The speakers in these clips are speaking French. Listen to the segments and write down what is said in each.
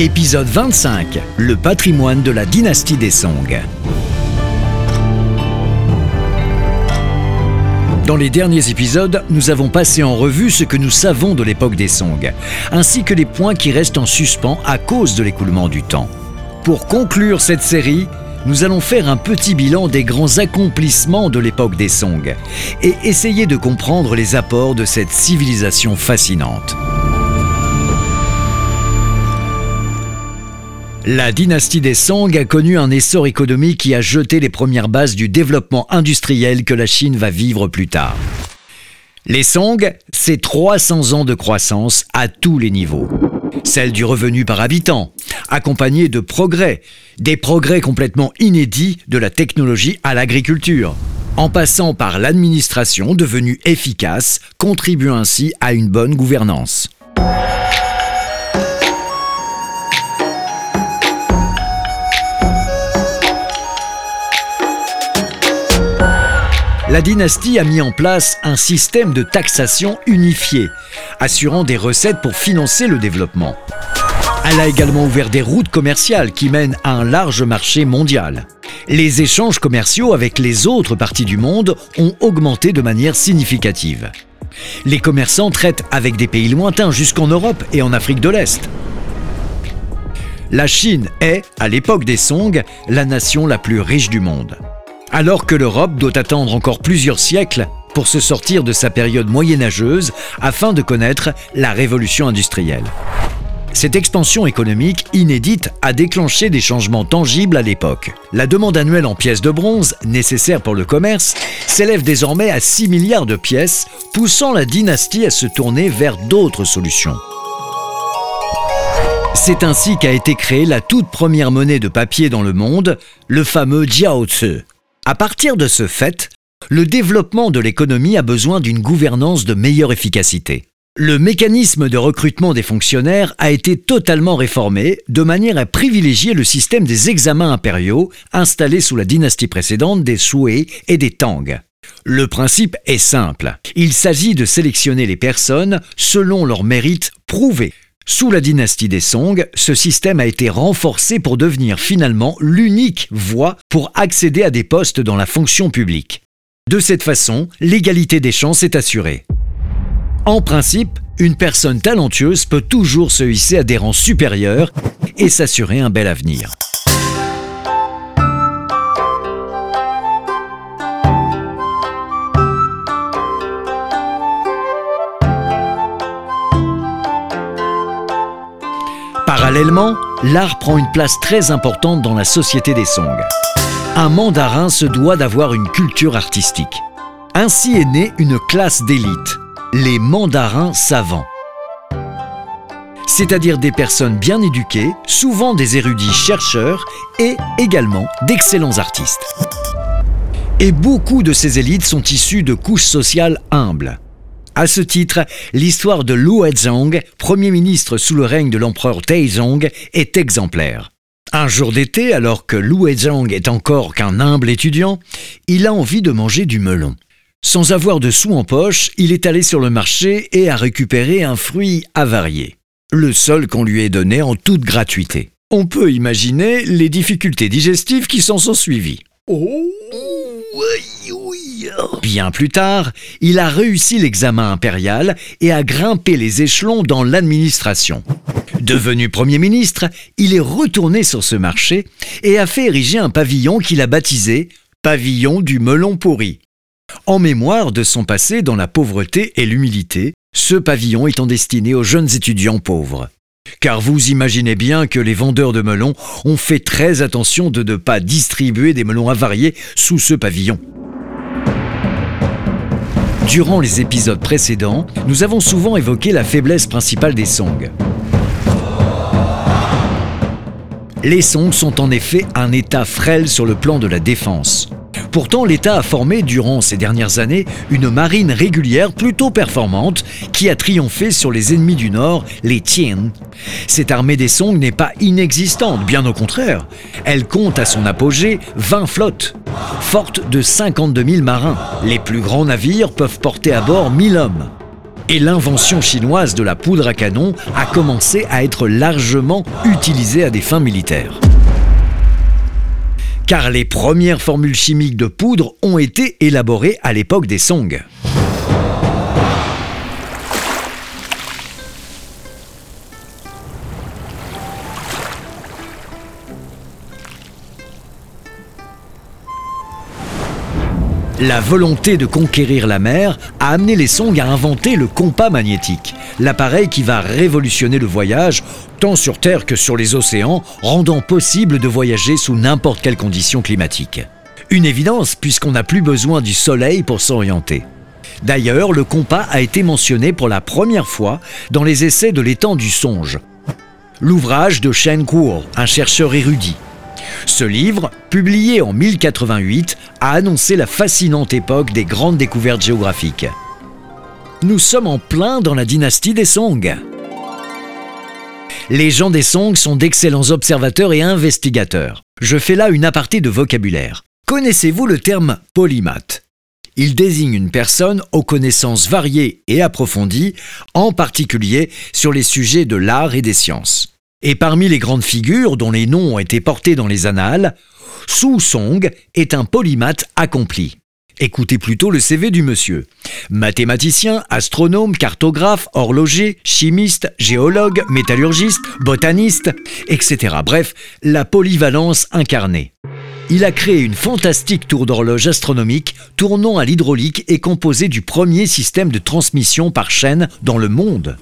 Épisode 25 Le patrimoine de la dynastie des Song. Dans les derniers épisodes, nous avons passé en revue ce que nous savons de l'époque des Song, ainsi que les points qui restent en suspens à cause de l'écoulement du temps. Pour conclure cette série, nous allons faire un petit bilan des grands accomplissements de l'époque des Song et essayer de comprendre les apports de cette civilisation fascinante. La dynastie des Song a connu un essor économique qui a jeté les premières bases du développement industriel que la Chine va vivre plus tard. Les Song, c'est 300 ans de croissance à tous les niveaux. Celle du revenu par habitant, accompagnée de progrès, des progrès complètement inédits de la technologie à l'agriculture, en passant par l'administration devenue efficace, contribuant ainsi à une bonne gouvernance. La dynastie a mis en place un système de taxation unifié, assurant des recettes pour financer le développement. Elle a également ouvert des routes commerciales qui mènent à un large marché mondial. Les échanges commerciaux avec les autres parties du monde ont augmenté de manière significative. Les commerçants traitent avec des pays lointains jusqu'en Europe et en Afrique de l'Est. La Chine est, à l'époque des Song, la nation la plus riche du monde alors que l'Europe doit attendre encore plusieurs siècles pour se sortir de sa période moyenâgeuse afin de connaître la révolution industrielle. Cette expansion économique inédite a déclenché des changements tangibles à l'époque. La demande annuelle en pièces de bronze, nécessaire pour le commerce, s'élève désormais à 6 milliards de pièces, poussant la dynastie à se tourner vers d'autres solutions. C'est ainsi qu'a été créée la toute première monnaie de papier dans le monde, le fameux Jiaozi. À partir de ce fait, le développement de l'économie a besoin d'une gouvernance de meilleure efficacité. Le mécanisme de recrutement des fonctionnaires a été totalement réformé de manière à privilégier le système des examens impériaux installé sous la dynastie précédente des Sui et des Tang. Le principe est simple. Il s'agit de sélectionner les personnes selon leurs mérites prouvés. Sous la dynastie des Song, ce système a été renforcé pour devenir finalement l'unique voie pour accéder à des postes dans la fonction publique. De cette façon, l'égalité des chances est assurée. En principe, une personne talentueuse peut toujours se hisser à des rangs supérieurs et s'assurer un bel avenir. Parallèlement, l'art prend une place très importante dans la société des Song. Un mandarin se doit d'avoir une culture artistique. Ainsi est née une classe d'élite, les mandarins savants. C'est-à-dire des personnes bien éduquées, souvent des érudits chercheurs et également d'excellents artistes. Et beaucoup de ces élites sont issues de couches sociales humbles. À ce titre, l'histoire de Lu Huizong, premier ministre sous le règne de l'empereur Taizong, est exemplaire. Un jour d'été, alors que Lu Huizong est encore qu'un humble étudiant, il a envie de manger du melon. Sans avoir de sous en poche, il est allé sur le marché et a récupéré un fruit avarié. Le seul qu'on lui ait donné en toute gratuité. On peut imaginer les difficultés digestives qui s'en sont suivies. Oh Bien plus tard, il a réussi l'examen impérial et a grimpé les échelons dans l'administration. Devenu Premier ministre, il est retourné sur ce marché et a fait ériger un pavillon qu'il a baptisé Pavillon du melon pourri. En mémoire de son passé dans la pauvreté et l'humilité, ce pavillon étant destiné aux jeunes étudiants pauvres. Car vous imaginez bien que les vendeurs de melons ont fait très attention de ne pas distribuer des melons avariés sous ce pavillon. Durant les épisodes précédents, nous avons souvent évoqué la faiblesse principale des Song. Les Song sont en effet un État frêle sur le plan de la défense. Pourtant, l'État a formé durant ces dernières années une marine régulière plutôt performante qui a triomphé sur les ennemis du Nord, les Tien. Cette armée des Song n'est pas inexistante, bien au contraire. Elle compte à son apogée 20 flottes, fortes de 52 000 marins. Les plus grands navires peuvent porter à bord 1000 hommes. Et l'invention chinoise de la poudre à canon a commencé à être largement utilisée à des fins militaires car les premières formules chimiques de poudre ont été élaborées à l'époque des Song. La volonté de conquérir la mer a amené les Song à inventer le compas magnétique, l'appareil qui va révolutionner le voyage tant sur Terre que sur les océans, rendant possible de voyager sous n'importe quelle condition climatique. Une évidence puisqu'on n'a plus besoin du soleil pour s'orienter. D'ailleurs, le compas a été mentionné pour la première fois dans les essais de l'étang du songe, l'ouvrage de Shen Kuo, un chercheur érudit. Ce livre, publié en 1088, a annoncé la fascinante époque des grandes découvertes géographiques. Nous sommes en plein dans la dynastie des Song. Les gens des Song sont d'excellents observateurs et investigateurs. Je fais là une aparté de vocabulaire. Connaissez-vous le terme polymath il désigne une personne aux connaissances variées et approfondies, en particulier sur les sujets de l'art et des sciences. Et parmi les grandes figures dont les noms ont été portés dans les annales, Su Song est un polymathe accompli. Écoutez plutôt le CV du monsieur. Mathématicien, astronome, cartographe, horloger, chimiste, géologue, métallurgiste, botaniste, etc. Bref, la polyvalence incarnée. Il a créé une fantastique tour d'horloge astronomique tournant à l'hydraulique et composée du premier système de transmission par chaîne dans le monde.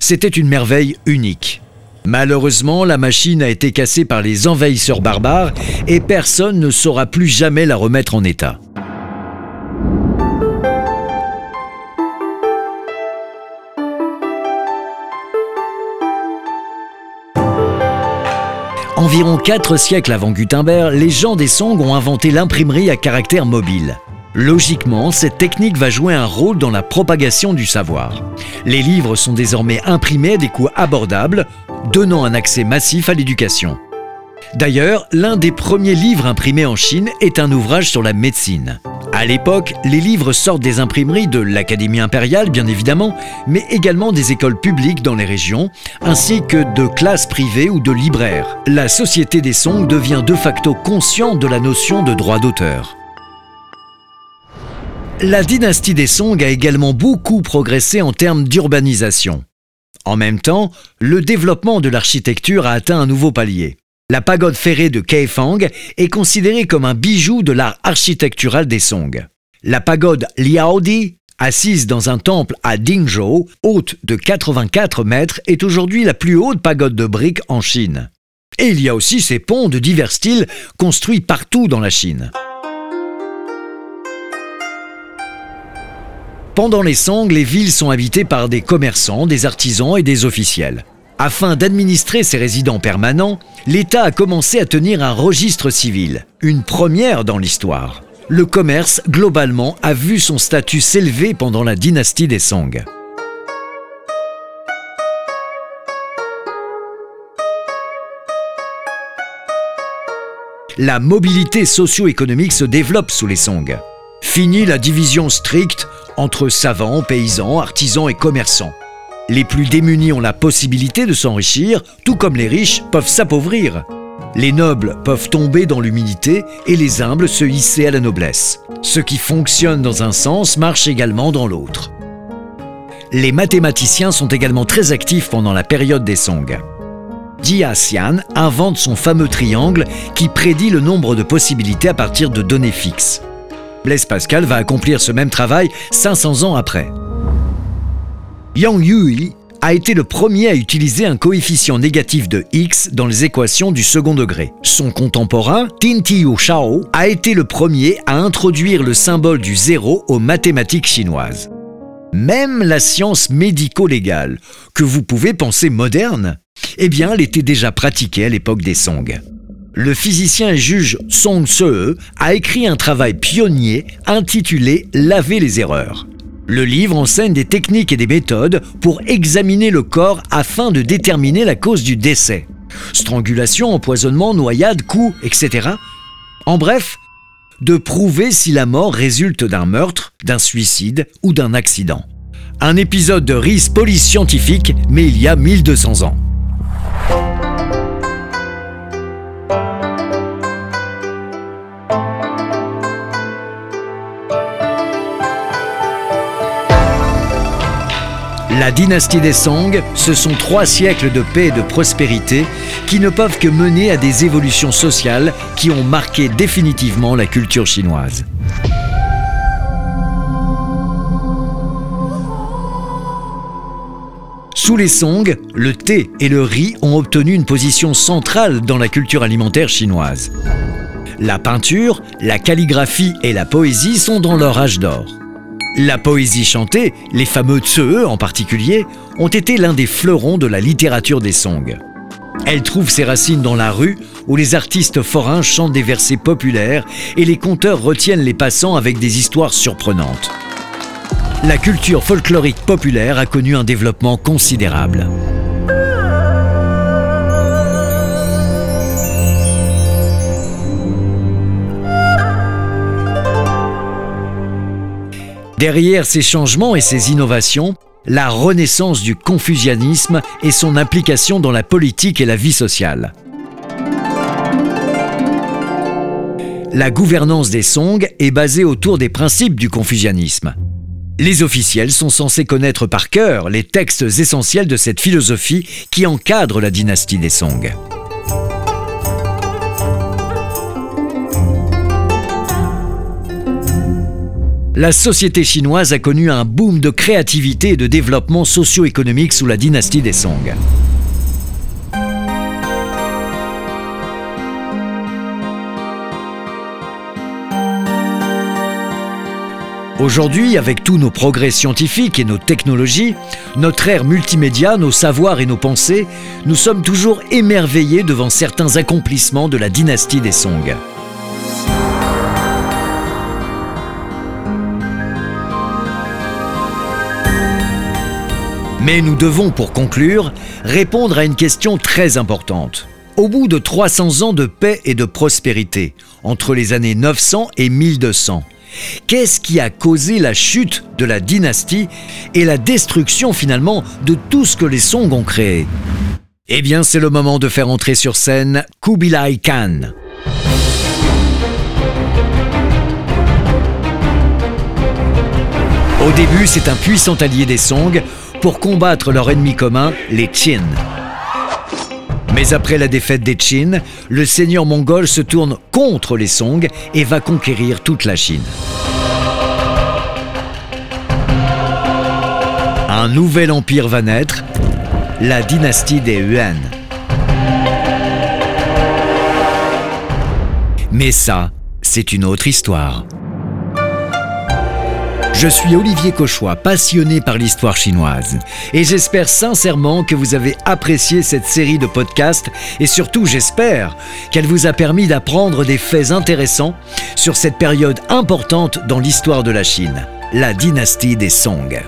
C'était une merveille unique. Malheureusement, la machine a été cassée par les envahisseurs barbares et personne ne saura plus jamais la remettre en état. Environ quatre siècles avant Gutenberg, les gens des Song ont inventé l'imprimerie à caractère mobile. Logiquement, cette technique va jouer un rôle dans la propagation du savoir. Les livres sont désormais imprimés à des coûts abordables, donnant un accès massif à l'éducation. D'ailleurs, l'un des premiers livres imprimés en Chine est un ouvrage sur la médecine. À l'époque, les livres sortent des imprimeries de l'Académie impériale, bien évidemment, mais également des écoles publiques dans les régions, ainsi que de classes privées ou de libraires. La société des Song devient de facto consciente de la notion de droit d'auteur. La dynastie des Song a également beaucoup progressé en termes d'urbanisation. En même temps, le développement de l'architecture a atteint un nouveau palier. La pagode ferrée de Kaifang est considérée comme un bijou de l'art architectural des Song. La pagode Liaodi, assise dans un temple à Dingzhou, haute de 84 mètres, est aujourd'hui la plus haute pagode de briques en Chine. Et il y a aussi ces ponts de divers styles construits partout dans la Chine. Pendant les Song, les villes sont habitées par des commerçants, des artisans et des officiels. Afin d'administrer ses résidents permanents, l'État a commencé à tenir un registre civil, une première dans l'histoire. Le commerce, globalement, a vu son statut s'élever pendant la dynastie des Song. La mobilité socio-économique se développe sous les Song. Fini la division stricte entre savants, paysans, artisans et commerçants. Les plus démunis ont la possibilité de s'enrichir, tout comme les riches peuvent s'appauvrir. Les nobles peuvent tomber dans l'humilité et les humbles se hisser à la noblesse. Ce qui fonctionne dans un sens marche également dans l'autre. Les mathématiciens sont également très actifs pendant la période des Song. Jia Xian invente son fameux triangle qui prédit le nombre de possibilités à partir de données fixes. Blaise Pascal va accomplir ce même travail 500 ans après. Yang Yui a été le premier à utiliser un coefficient négatif de x dans les équations du second degré. Son contemporain, Tin Shao, a été le premier à introduire le symbole du zéro aux mathématiques chinoises. Même la science médico-légale, que vous pouvez penser moderne, Eh elle était déjà pratiquée à l'époque des Song. Le physicien et juge Song Se a écrit un travail pionnier intitulé Laver les erreurs. Le livre enseigne des techniques et des méthodes pour examiner le corps afin de déterminer la cause du décès. Strangulation, empoisonnement, noyade, coup, etc. En bref, de prouver si la mort résulte d'un meurtre, d'un suicide ou d'un accident. Un épisode de RIS Police Scientifique, mais il y a 1200 ans. La dynastie des Song, ce sont trois siècles de paix et de prospérité qui ne peuvent que mener à des évolutions sociales qui ont marqué définitivement la culture chinoise. Sous les Song, le thé et le riz ont obtenu une position centrale dans la culture alimentaire chinoise. La peinture, la calligraphie et la poésie sont dans leur âge d'or. La poésie chantée, les fameux Tsue en particulier, ont été l'un des fleurons de la littérature des Song. Elle trouve ses racines dans la rue, où les artistes forains chantent des versets populaires et les conteurs retiennent les passants avec des histoires surprenantes. La culture folklorique populaire a connu un développement considérable. Derrière ces changements et ces innovations, la renaissance du confucianisme et son implication dans la politique et la vie sociale. La gouvernance des Song est basée autour des principes du confucianisme. Les officiels sont censés connaître par cœur les textes essentiels de cette philosophie qui encadre la dynastie des Song. La société chinoise a connu un boom de créativité et de développement socio-économique sous la dynastie des Song. Aujourd'hui, avec tous nos progrès scientifiques et nos technologies, notre ère multimédia, nos savoirs et nos pensées, nous sommes toujours émerveillés devant certains accomplissements de la dynastie des Song. Mais nous devons, pour conclure, répondre à une question très importante. Au bout de 300 ans de paix et de prospérité, entre les années 900 et 1200, qu'est-ce qui a causé la chute de la dynastie et la destruction finalement de tout ce que les Song ont créé? Eh bien, c'est le moment de faire entrer sur scène Kubilai Khan. Au début, c'est un puissant allié des Song pour combattre leur ennemi commun, les Qin. Mais après la défaite des Qin, le seigneur mongol se tourne contre les Song et va conquérir toute la Chine. Un nouvel empire va naître, la dynastie des Yuan. Mais ça, c'est une autre histoire. Je suis Olivier Cauchois, passionné par l'histoire chinoise. Et j'espère sincèrement que vous avez apprécié cette série de podcasts et surtout j'espère qu'elle vous a permis d'apprendre des faits intéressants sur cette période importante dans l'histoire de la Chine, la dynastie des Song.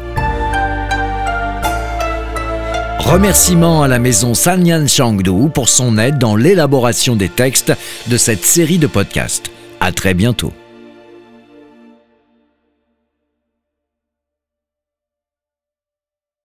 Remerciements à la maison Sanyan Shangdu pour son aide dans l'élaboration des textes de cette série de podcasts. À très bientôt.